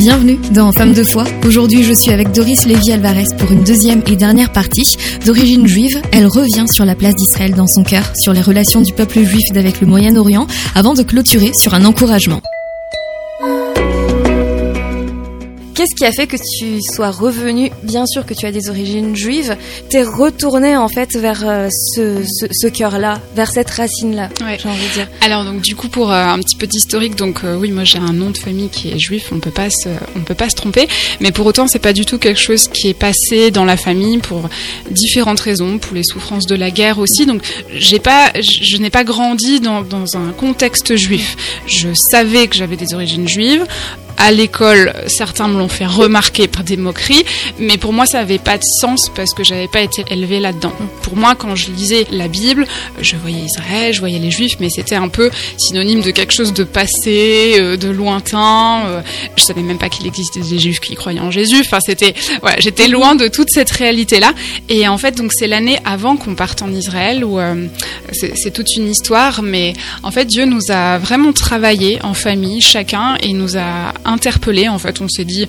Bienvenue dans Femme de foi. Aujourd'hui, je suis avec Doris Lévy Alvarez pour une deuxième et dernière partie. D'origine juive, elle revient sur la place d'Israël dans son cœur, sur les relations du peuple juif avec le Moyen-Orient, avant de clôturer sur un encouragement. Qu'est-ce qui a fait que tu sois revenu Bien sûr que tu as des origines juives. T'es retourné en fait vers euh, ce, ce, ce cœur-là, vers cette racine-là. Ouais. J'ai envie de dire. Alors donc du coup pour euh, un petit peu d'historique, donc euh, oui moi j'ai un nom de famille qui est juif, on peut pas se, on peut pas se tromper, mais pour autant c'est pas du tout quelque chose qui est passé dans la famille pour différentes raisons, pour les souffrances de la guerre aussi. Donc j'ai pas, je, je n'ai pas grandi dans, dans un contexte juif. Je savais que j'avais des origines juives. À l'école, certains me l'ont fait remarquer par des moqueries, mais pour moi ça n'avait pas de sens parce que j'avais pas été élevée là-dedans. Pour moi, quand je lisais la Bible, je voyais Israël, je voyais les Juifs, mais c'était un peu synonyme de quelque chose de passé, euh, de lointain. euh, Je savais même pas qu'il existait des Juifs qui croyaient en Jésus. Enfin, c'était, voilà, j'étais loin de toute cette réalité-là. Et en fait, donc c'est l'année avant qu'on parte en Israël où euh, c'est c'est toute une histoire, mais en fait Dieu nous a vraiment travaillé en famille, chacun, et nous a interpellés. En fait, on s'est dit,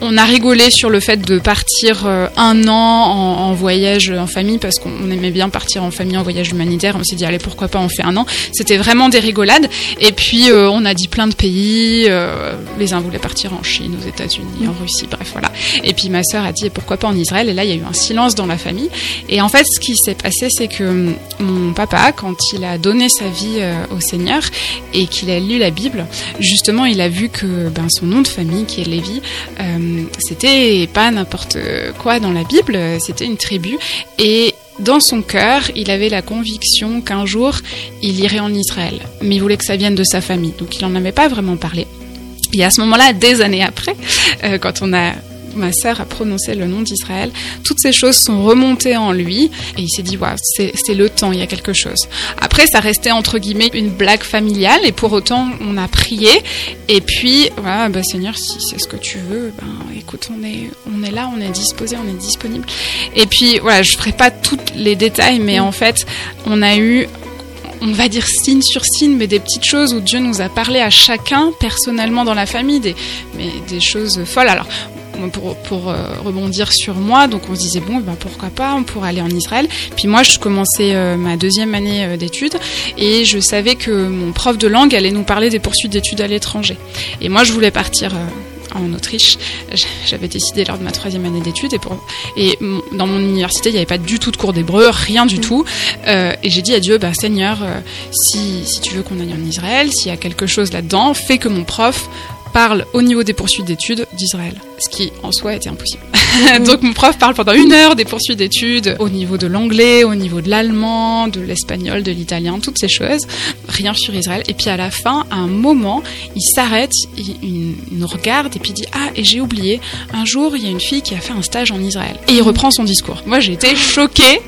on a rigolé sur le fait de partir euh, un an en, voyage en famille parce qu'on aimait bien partir en famille en voyage humanitaire. On s'est dit allez pourquoi pas on fait un an. C'était vraiment des rigolades. Et puis euh, on a dit plein de pays. euh, les uns voulaient partir en Chine, aux États-Unis, en Russie, bref voilà. Et puis ma sœur a dit et pourquoi pas en Israël? Et là il y a eu un silence dans la famille. Et en fait ce qui s'est passé c'est que hum, mon papa quand il a donné sa vie au Seigneur et qu'il a lu la Bible, justement il a vu que ben, son nom de famille qui est Lévi c'était pas n'importe quoi dans la Bible, c'était une tribu. Et dans son cœur, il avait la conviction qu'un jour, il irait en Israël. Mais il voulait que ça vienne de sa famille. Donc il n'en avait pas vraiment parlé. Et à ce moment-là, des années après, euh, quand on a ma sœur a prononcé le nom d'Israël, toutes ces choses sont remontées en lui et il s'est dit waouh, c'est le temps, il y a quelque chose. Après, ça restait entre guillemets une blague familiale et pour autant, on a prié et puis voilà, bah Seigneur, si c'est ce que tu veux, ben écoute, on est on est là, on est disposé, on est disponible. Et puis voilà, je ferai pas tous les détails, mais en fait, on a eu on va dire signe sur signe, mais des petites choses où Dieu nous a parlé à chacun personnellement dans la famille, des, mais des choses folles. Alors, pour, pour euh, rebondir sur moi, donc on se disait bon, ben pourquoi pas, on pourrait aller en Israël. Puis moi, je commençais euh, ma deuxième année euh, d'études et je savais que mon prof de langue allait nous parler des poursuites d'études à l'étranger. Et moi, je voulais partir. en Autriche, j'avais décidé lors de ma troisième année d'études et, pour, et mon- dans mon université il n'y avait pas du tout de cours d'hébreu, rien du tout. Euh, et j'ai dit à Dieu, bah Seigneur, euh, si, si tu veux qu'on aille en Israël, s'il y a quelque chose là-dedans, fais que mon prof parle au niveau des poursuites d'études d'Israël, ce qui en soi était impossible. Donc mon prof parle pendant une heure des poursuites d'études au niveau de l'anglais, au niveau de l'allemand, de l'espagnol, de l'italien, toutes ces choses, rien sur Israël. Et puis à la fin, à un moment, il s'arrête, il, il nous regarde et puis il dit ah et j'ai oublié, un jour il y a une fille qui a fait un stage en Israël et il reprend son discours. Moi j'ai été choquée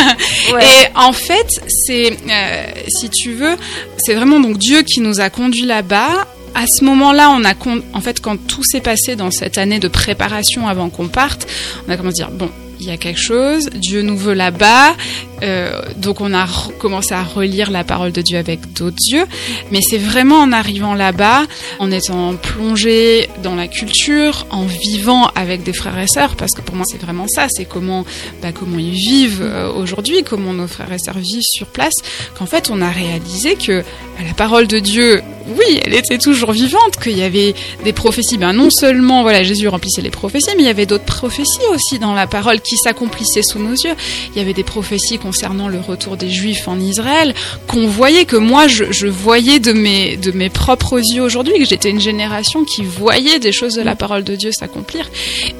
et en fait, c'est, euh, si tu veux, c'est vraiment donc Dieu qui nous a conduits là-bas. À ce moment-là, on a, en fait, quand tout s'est passé dans cette année de préparation avant qu'on parte, on a commencé à dire bon, il y a quelque chose, Dieu nous veut là-bas, euh, donc on a commencé à relire la parole de Dieu avec d'autres yeux. Mais c'est vraiment en arrivant là-bas, en étant plongé dans la culture, en vivant avec des frères et sœurs, parce que pour moi c'est vraiment ça, c'est comment, bah, comment ils vivent euh, aujourd'hui, comment nos frères et sœurs vivent sur place, qu'en fait on a réalisé que bah, la parole de Dieu, oui, elle était toujours vivante, qu'il y avait des prophéties. Ben non seulement voilà Jésus remplissait les prophéties, mais il y avait d'autres prophéties aussi dans la parole qui s'accomplissaient sous nos yeux. Il y avait des prophéties concernant le retour des Juifs en Israël, qu'on voyait, que moi je, je voyais de mes de mes propres yeux aujourd'hui, que j'étais une génération qui voyait des choses de la parole de Dieu s'accomplir.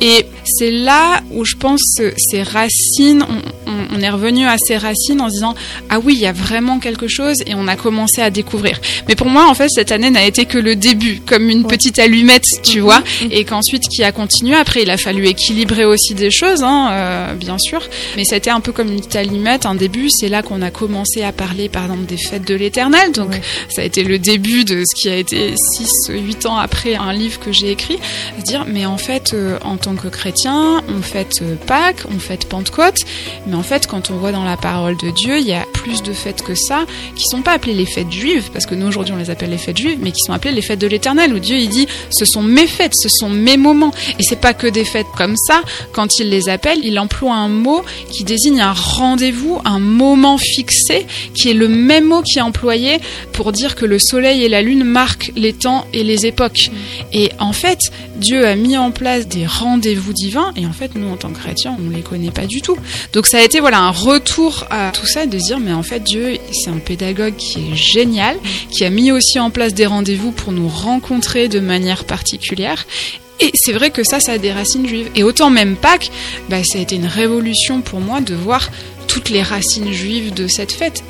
Et c'est là où je pense que ces racines, on, on- on est revenu à ces racines en se disant ah oui, il y a vraiment quelque chose et on a commencé à découvrir. Mais pour moi, en fait, cette année n'a été que le début, comme une petite allumette, tu vois, et qu'ensuite qui a continué. Après, il a fallu équilibrer aussi des choses, hein, euh, bien sûr. Mais c'était un peu comme une petite allumette, un début. C'est là qu'on a commencé à parler, par exemple, des fêtes de l'Éternel. Donc, ça a été le début de ce qui a été 6, 8 ans après un livre que j'ai écrit. Se dire, mais en fait, euh, en tant que chrétien, on fête euh, Pâques, on fête Pentecôte, mais en fait, quand on voit dans la parole de Dieu, il y a plus de fêtes que ça, qui sont pas appelées les fêtes juives, parce que nous aujourd'hui on les appelle les fêtes juives, mais qui sont appelées les fêtes de l'éternel, où Dieu il dit, ce sont mes fêtes, ce sont mes moments. Et c'est pas que des fêtes comme ça, quand il les appelle, il emploie un mot qui désigne un rendez-vous, un moment fixé, qui est le même mot qui est employé pour dire que le soleil et la lune marquent les temps et les époques. Et en fait, Dieu a mis en place des rendez-vous divins, et en fait, nous, en tant que chrétiens, on les connaît pas du tout. Donc ça a été voilà un retour à tout ça, de dire, mais en fait, Dieu, c'est un pédagogue qui est génial, qui a mis aussi en place des rendez-vous pour nous rencontrer de manière particulière. Et c'est vrai que ça, ça a des racines juives. Et autant même Pâques, bah, ça a été une révolution pour moi de voir toutes les racines juives de cette fête.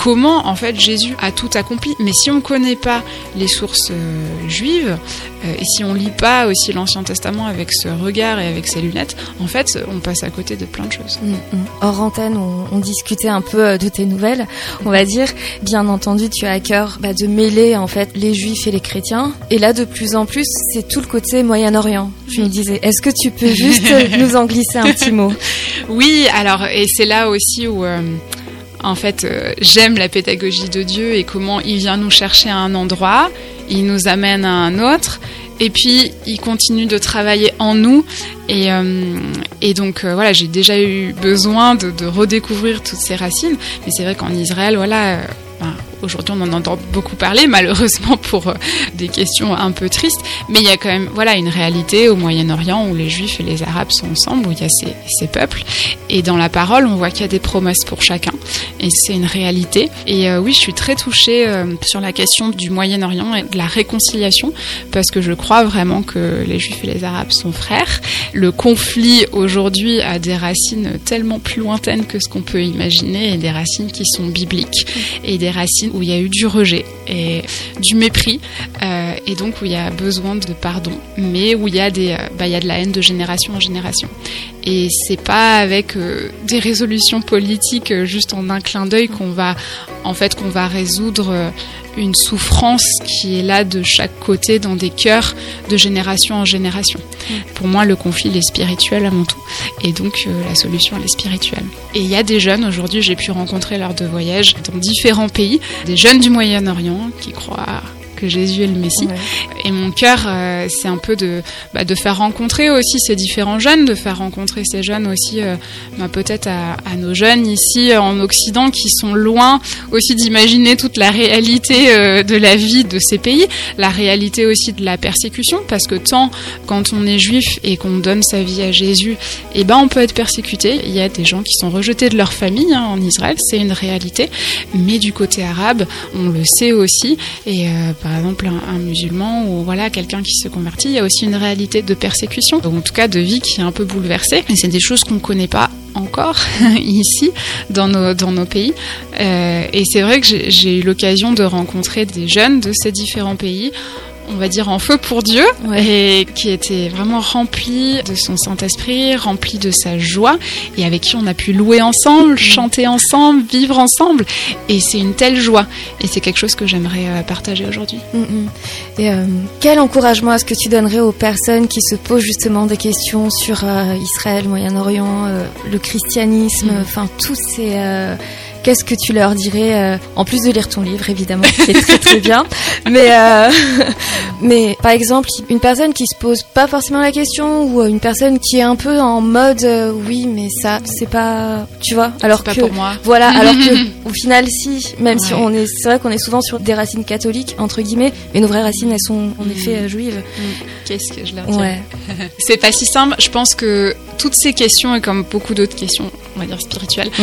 Comment en fait Jésus a tout accompli. Mais si on ne connaît pas les sources euh, juives euh, et si on lit pas aussi l'Ancien Testament avec ce regard et avec ces lunettes, en fait, on passe à côté de plein de choses. Mm, mm. Hors antenne, on, discutait un peu euh, de tes nouvelles. On va dire, bien entendu, tu as à cœur bah, de mêler en fait les Juifs et les chrétiens. Et là, de plus en plus, c'est tout le côté Moyen-Orient. Je me disais, est-ce que tu peux juste nous en glisser un petit mot? Oui, alors et c'est là aussi où en fait, euh, j'aime la pédagogie de Dieu et comment il vient nous chercher à un endroit, il nous amène à un autre, et puis il continue de travailler en nous. Et, euh, donc euh, voilà, j'ai déjà eu besoin de, redécouvrir toutes ces racines. Mais c'est vrai qu'en Israël, voilà, ben, Aujourd'hui, on en entend beaucoup parler, malheureusement pour des questions un peu tristes. Mais il y a quand même, voilà, une réalité au Moyen-Orient où les Juifs et les Arabes sont ensemble, où il y a ces peuples. Et dans la parole, on voit qu'il y a des promesses pour chacun. Et c'est une réalité. Et euh, oui, je suis très touchée euh, sur la question du Moyen-Orient et de la réconciliation, parce que je crois vraiment que les Juifs et les Arabes sont frères. Le conflit aujourd'hui a des racines tellement plus lointaines que ce qu'on peut imaginer, et des racines qui sont bibliques, et des racines où il y a eu du rejet et du mépris, euh, et donc où il y a besoin de pardon, mais où il y a des, euh, bah, il y a de la haine de génération en génération. Et c'est pas avec euh, des résolutions politiques juste en un clin d'œil qu'on va, en fait, qu'on va résoudre une souffrance qui est là de chaque côté dans des cœurs de génération en génération. Mm. Pour moi, le conflit est spirituel avant tout. Et donc, la solution, elle est spirituelle. Et il y a des jeunes, aujourd'hui, j'ai pu rencontrer lors de voyages dans différents pays, des jeunes du Moyen-Orient qui croient que Jésus est le Messie. Et mon cœur, euh, c'est un peu de, bah, de faire rencontrer aussi ces différents jeunes, de faire rencontrer ces jeunes aussi, euh, bah, peut-être à, nos jeunes ici euh, en Occident qui sont loin aussi d'imaginer toute la réalité de la vie de ces pays, la réalité aussi de la persécution, parce que tant quand on est juif et qu'on donne sa vie à Jésus, et eh ben on peut être persécuté. Il y a des gens qui sont rejetés de leur famille hein, en Israël, c'est une réalité. Mais du côté arabe, on le sait aussi. Et par exemple un, musulman ou voilà quelqu'un qui se convertit, il y a aussi une réalité de persécution, en tout cas de vie qui est un peu bouleversée. Et c'est des choses qu'on ne connaît pas encore ici dans nos, dans nos pays. Euh, et c'est vrai que j'ai eu l'occasion de rencontrer des jeunes de ces différents pays on va dire, en feu pour Dieu et qui était vraiment rempli de son Saint-Esprit, rempli de sa joie et avec qui on a pu louer ensemble, mm. chanter ensemble, vivre ensemble. Et c'est une telle joie. Et c'est quelque chose que j'aimerais euh, partager aujourd'hui. Mm, mm. Et euh, quel encouragement est-ce que tu donnerais aux personnes qui se posent justement des questions sur euh, Israël, Moyen-Orient, le christianisme, enfin tous ces qu'est-ce que tu leur dirais euh, En plus de lire ton livre, évidemment, qui est très très bien. Mais, euh, mais par exemple, une personne qui se pose pas forcément la question ou une personne qui est un peu en mode euh, oui, mais ça, c'est pas, tu vois. Alors que, pas pour moi. Voilà, alors que au final, si, même si on est, c'est vrai qu'on est souvent sur des racines catholiques entre guillemets, mais nos vraies racines, elles sont en mm. effet juives. Mm. Qu'est-ce que je leur dirais C'est pas si simple. Je pense que toutes ces questions et comme beaucoup d'autres questions, on va dire spirituelles, mm.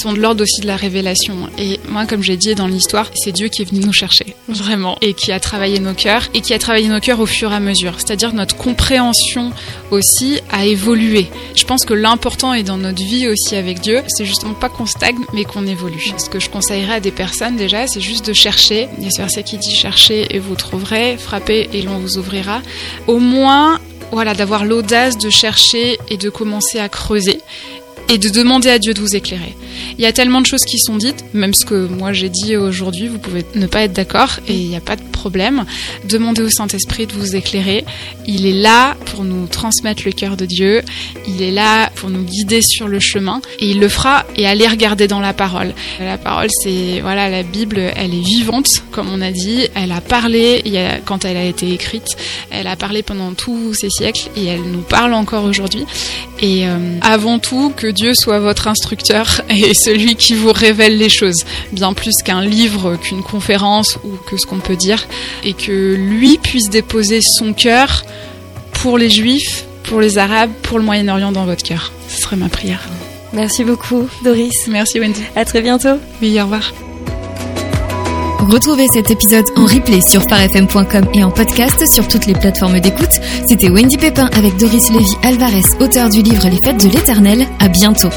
sont de l'ordre aussi de la révélation. Et moi, comme j'ai dit dans l'histoire, c'est Dieu qui est venu nous chercher, vraiment, et qui a travaillé nos cœurs, et qui a travaillé nos cœurs au fur et à mesure. C'est-à-dire notre compréhension aussi a évolué. Je pense que l'important est dans notre vie aussi avec Dieu, c'est justement pas qu'on stagne, mais qu'on évolue. Ce que je conseillerais à des personnes déjà, c'est juste de chercher. Il y a ce verset qui dit cherchez et vous trouverez, frappez et l'on vous ouvrira. Au moins, voilà, d'avoir l'audace de chercher et de commencer à creuser et de demander à Dieu de vous éclairer. Il y a tellement de choses qui sont dites, même ce que moi j'ai dit aujourd'hui, vous pouvez ne pas être d'accord et il n'y a pas de problème. Demandez au Saint-Esprit de vous éclairer. Il est là pour nous transmettre le cœur de Dieu. Il est là pour nous guider sur le chemin et il le fera et allez regarder dans la parole. La parole, c'est voilà, la Bible, elle est vivante, comme on a dit. Elle a parlé quand elle a été écrite. Elle a parlé pendant tous ces siècles et elle nous parle encore aujourd'hui. Et euh, avant tout, que Dieu soit votre instructeur et celui qui vous révèle les choses, bien plus qu'un livre, qu'une conférence ou que ce qu'on peut dire, et que lui puisse déposer son cœur pour les Juifs, pour les Arabes, pour le Moyen-Orient dans votre cœur. Ce serait ma prière. Merci beaucoup, Doris. Merci, Wendy. À très bientôt. Oui, au revoir. Retrouvez cet épisode en replay sur farfm.com et en podcast sur toutes les plateformes d'écoute. C'était Wendy Pépin avec Doris Lévy Alvarez, auteur du livre Les Fêtes de l'Éternel. À bientôt.